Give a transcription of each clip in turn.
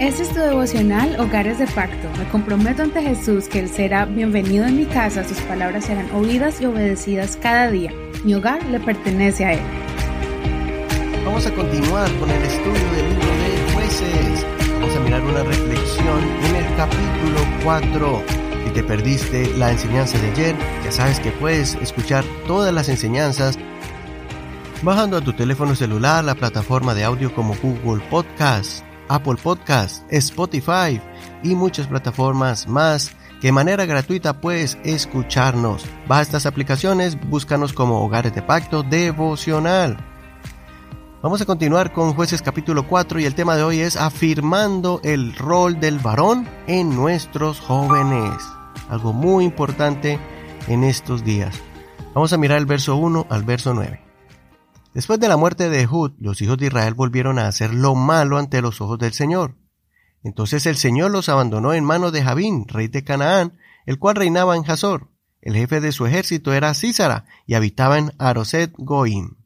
Este es tu devocional Hogares de Pacto. Me comprometo ante Jesús que Él será bienvenido en mi casa, sus palabras serán oídas y obedecidas cada día. Mi hogar le pertenece a Él. Vamos a continuar con el estudio del libro de jueces. Vamos a mirar una reflexión en el capítulo 4. Si te perdiste la enseñanza de ayer, ya sabes que puedes escuchar todas las enseñanzas bajando a tu teléfono celular la plataforma de audio como Google Podcast, Apple Podcast, Spotify y muchas plataformas más que de manera gratuita puedes escucharnos. Baja estas aplicaciones, búscanos como Hogares de Pacto Devocional. Vamos a continuar con jueces capítulo 4 y el tema de hoy es afirmando el rol del varón en nuestros jóvenes. Algo muy importante en estos días. Vamos a mirar el verso 1 al verso 9. Después de la muerte de Ehud, los hijos de Israel volvieron a hacer lo malo ante los ojos del Señor. Entonces el Señor los abandonó en manos de Jabín, rey de Canaán, el cual reinaba en Hazor. El jefe de su ejército era Císara y habitaba en Aroset Goim.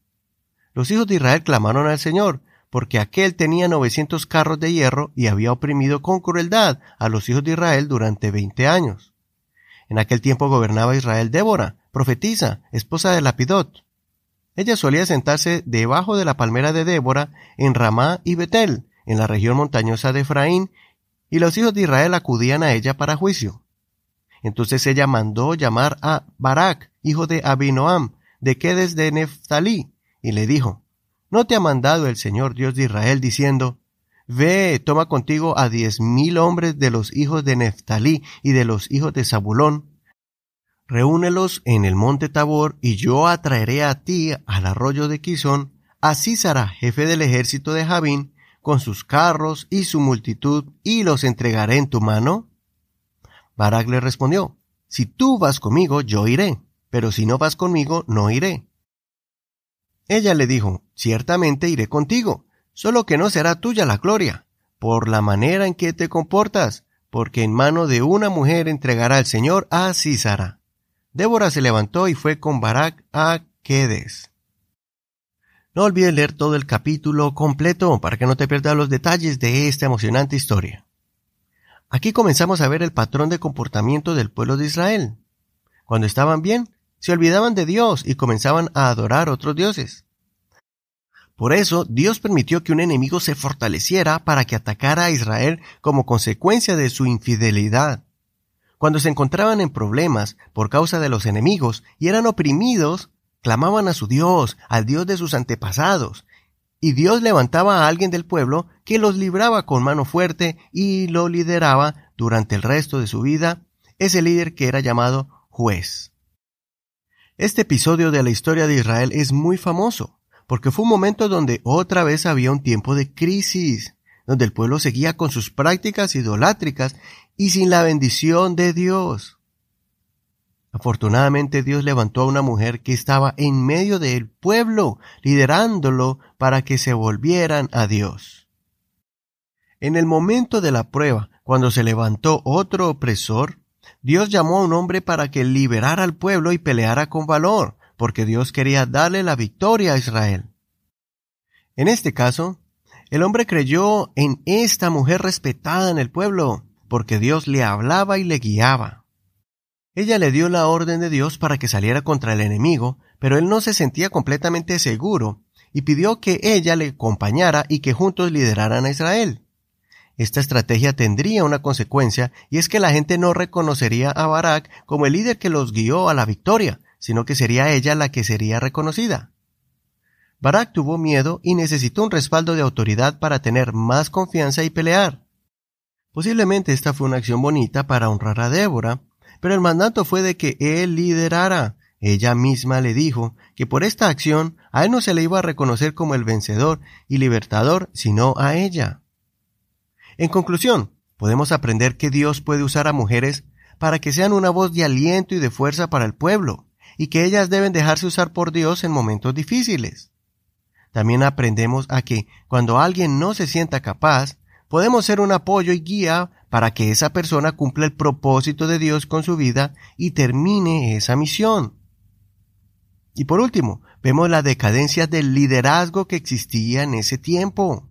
Los hijos de Israel clamaron al Señor, porque aquel tenía novecientos carros de hierro y había oprimido con crueldad a los hijos de Israel durante veinte años. En aquel tiempo gobernaba Israel Débora, profetisa, esposa de Lapidot. Ella solía sentarse debajo de la palmera de Débora en Ramá y Betel, en la región montañosa de Efraín, y los hijos de Israel acudían a ella para juicio. Entonces ella mandó llamar a Barak, hijo de Abinoam, de Quedes de Neftalí, y le dijo, ¿No te ha mandado el Señor Dios de Israel diciendo, Ve, toma contigo a diez mil hombres de los hijos de Neftalí y de los hijos de Zabulón, reúnelos en el monte Tabor, y yo atraeré a ti al arroyo de Quizón, a Císara, jefe del ejército de Javín, con sus carros y su multitud, y los entregaré en tu mano? Barak le respondió, Si tú vas conmigo, yo iré, pero si no vas conmigo, no iré. Ella le dijo, Ciertamente iré contigo, solo que no será tuya la gloria, por la manera en que te comportas, porque en mano de una mujer entregará el Señor a Císara. Débora se levantó y fue con Barak a Quedes. No olvides leer todo el capítulo completo para que no te pierdas los detalles de esta emocionante historia. Aquí comenzamos a ver el patrón de comportamiento del pueblo de Israel. Cuando estaban bien, se olvidaban de Dios y comenzaban a adorar otros dioses. Por eso Dios permitió que un enemigo se fortaleciera para que atacara a Israel como consecuencia de su infidelidad. Cuando se encontraban en problemas por causa de los enemigos y eran oprimidos, clamaban a su Dios, al Dios de sus antepasados, y Dios levantaba a alguien del pueblo que los libraba con mano fuerte y lo lideraba durante el resto de su vida, ese líder que era llamado juez. Este episodio de la historia de Israel es muy famoso, porque fue un momento donde otra vez había un tiempo de crisis, donde el pueblo seguía con sus prácticas idolátricas y sin la bendición de Dios. Afortunadamente Dios levantó a una mujer que estaba en medio del pueblo, liderándolo para que se volvieran a Dios. En el momento de la prueba, cuando se levantó otro opresor, Dios llamó a un hombre para que liberara al pueblo y peleara con valor, porque Dios quería darle la victoria a Israel. En este caso, el hombre creyó en esta mujer respetada en el pueblo, porque Dios le hablaba y le guiaba. Ella le dio la orden de Dios para que saliera contra el enemigo, pero él no se sentía completamente seguro, y pidió que ella le acompañara y que juntos lideraran a Israel. Esta estrategia tendría una consecuencia, y es que la gente no reconocería a Barak como el líder que los guió a la victoria, sino que sería ella la que sería reconocida. Barak tuvo miedo y necesitó un respaldo de autoridad para tener más confianza y pelear. Posiblemente esta fue una acción bonita para honrar a Débora, pero el mandato fue de que él liderara. Ella misma le dijo que por esta acción a él no se le iba a reconocer como el vencedor y libertador, sino a ella. En conclusión, podemos aprender que Dios puede usar a mujeres para que sean una voz de aliento y de fuerza para el pueblo, y que ellas deben dejarse usar por Dios en momentos difíciles. También aprendemos a que cuando alguien no se sienta capaz, podemos ser un apoyo y guía para que esa persona cumpla el propósito de Dios con su vida y termine esa misión. Y por último, vemos la decadencia del liderazgo que existía en ese tiempo.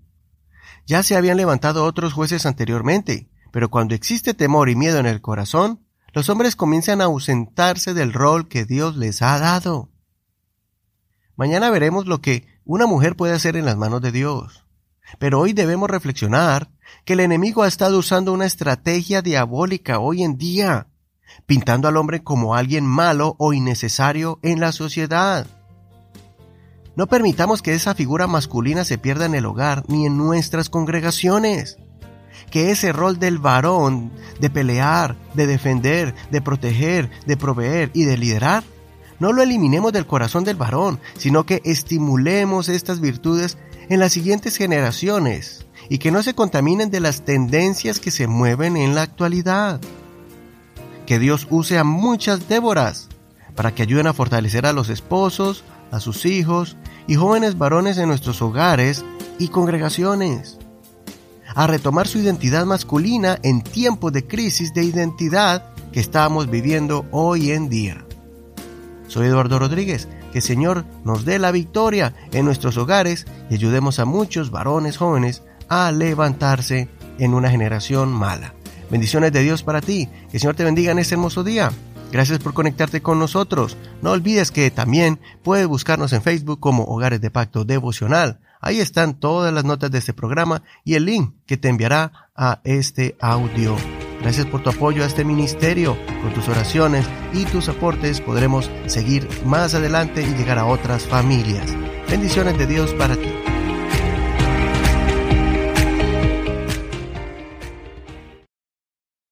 Ya se habían levantado otros jueces anteriormente, pero cuando existe temor y miedo en el corazón, los hombres comienzan a ausentarse del rol que Dios les ha dado. Mañana veremos lo que una mujer puede hacer en las manos de Dios. Pero hoy debemos reflexionar que el enemigo ha estado usando una estrategia diabólica hoy en día, pintando al hombre como alguien malo o innecesario en la sociedad. No permitamos que esa figura masculina se pierda en el hogar ni en nuestras congregaciones. Que ese rol del varón de pelear, de defender, de proteger, de proveer y de liderar, no lo eliminemos del corazón del varón, sino que estimulemos estas virtudes en las siguientes generaciones y que no se contaminen de las tendencias que se mueven en la actualidad. Que Dios use a muchas Déboras para que ayuden a fortalecer a los esposos, a sus hijos y jóvenes varones en nuestros hogares y congregaciones, a retomar su identidad masculina en tiempos de crisis de identidad que estamos viviendo hoy en día. Soy Eduardo Rodríguez, que Señor nos dé la victoria en nuestros hogares y ayudemos a muchos varones jóvenes a levantarse en una generación mala. Bendiciones de Dios para ti, que Señor te bendiga en este hermoso día. Gracias por conectarte con nosotros. No olvides que también puedes buscarnos en Facebook como Hogares de Pacto Devocional. Ahí están todas las notas de este programa y el link que te enviará a este audio. Gracias por tu apoyo a este ministerio. Con tus oraciones y tus aportes podremos seguir más adelante y llegar a otras familias. Bendiciones de Dios para ti.